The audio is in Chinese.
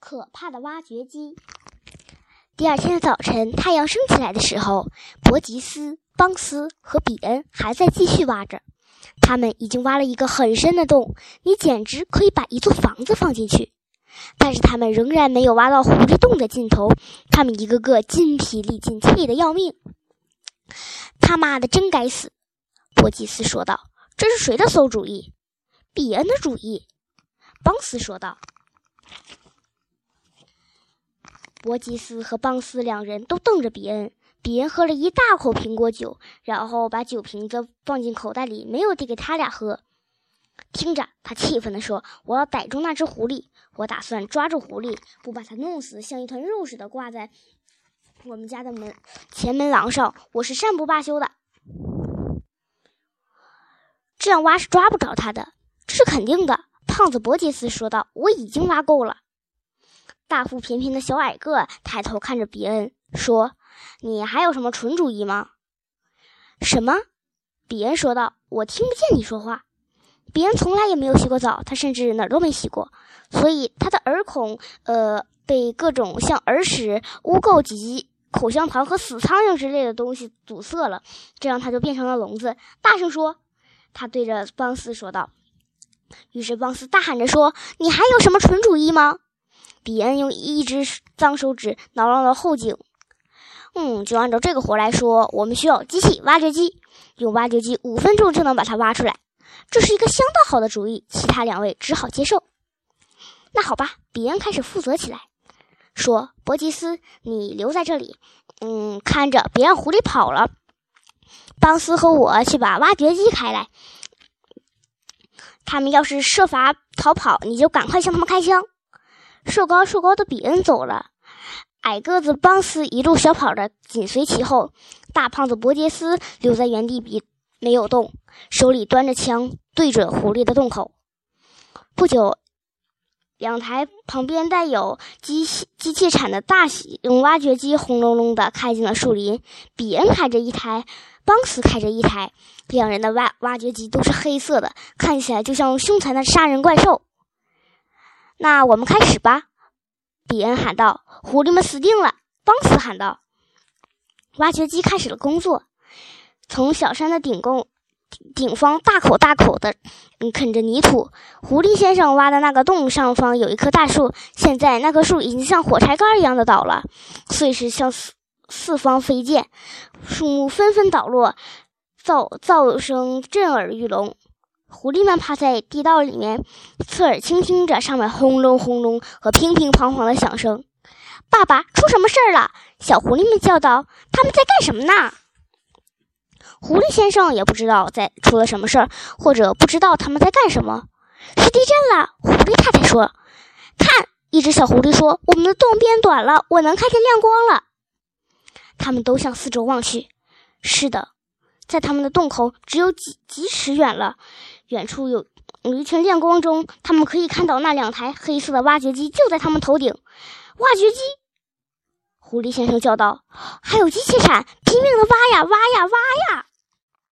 可怕的挖掘机。第二天的早晨，太阳升起来的时候，伯吉斯、邦斯和比恩还在继续挖着。他们已经挖了一个很深的洞，你简直可以把一座房子放进去。但是他们仍然没有挖到狐狸洞的尽头，他们一个个筋疲力尽，气得要命。他妈的，真该死！伯吉斯说道：“这是谁的馊主意？”比恩的主意。邦斯说道。伯吉斯和邦斯两人都瞪着比恩。比恩喝了一大口苹果酒，然后把酒瓶子放进口袋里，没有递给他俩喝。听着，他气愤地说：“我要逮住那只狐狸！我打算抓住狐狸，不把它弄死，像一团肉似的挂在我们家的门前门廊上。我是善不罢休的。这样挖是抓不着它的，这是肯定的。”胖子伯吉斯说道：“我已经挖够了。”大腹便便的小矮个抬头看着比恩说：“你还有什么蠢主意吗？”“什么？”比恩说道，“我听不见你说话。”比恩从来也没有洗过澡，他甚至哪儿都没洗过，所以他的耳孔呃被各种像耳屎、污垢及口香糖和死苍蝇之类的东西堵塞了，这样他就变成了聋子。大声说，他对着邦斯说道。于是邦斯大喊着说：“你还有什么蠢主意吗？”比恩用一只脏手指挠了挠后颈。嗯，就按照这个活来说，我们需要机器挖掘机，用挖掘机五分钟就能把它挖出来。这是一个相当好的主意，其他两位只好接受。那好吧，比恩开始负责起来，说：“伯吉斯，你留在这里，嗯，看着别让狐狸跑了。邦斯和我去把挖掘机开来。他们要是设法逃跑，你就赶快向他们开枪。”瘦高瘦高的比恩走了，矮个子邦斯一路小跑着紧随其后。大胖子伯杰斯留在原地，比没有动，手里端着枪对准狐狸的洞口。不久，两台旁边带有机器机器铲的大型挖掘机轰隆隆地开进了树林。比恩开着一台，邦斯开着一台，两人的挖挖掘机都是黑色的，看起来就像凶残的杀人怪兽。那我们开始吧，比恩喊道。“狐狸们死定了！”邦斯喊道。挖掘机开始了工作，从小山的顶宫顶方大口大口的啃着泥土。狐狸先生挖的那个洞上方有一棵大树，现在那棵树已经像火柴杆一样的倒了，碎石向四四方飞溅，树木纷纷倒落，噪噪声震耳欲聋。狐狸们趴在地道里面，侧耳倾听着上面轰隆轰隆和乒乒乓乓的响声。爸爸，出什么事儿了？小狐狸们叫道：“他们在干什么呢？”狐狸先生也不知道在出了什么事儿，或者不知道他们在干什么。是地震了，狐狸太太说：“看！”一只小狐狸说：“我们的洞变短了，我能看见亮光了。”他们都向四周望去。是的，在他们的洞口只有几几尺远了。远处有有一群亮光中，他们可以看到那两台黑色的挖掘机就在他们头顶。挖掘机！狐狸先生叫道：“还有机器铲，拼命的挖呀挖呀挖呀！”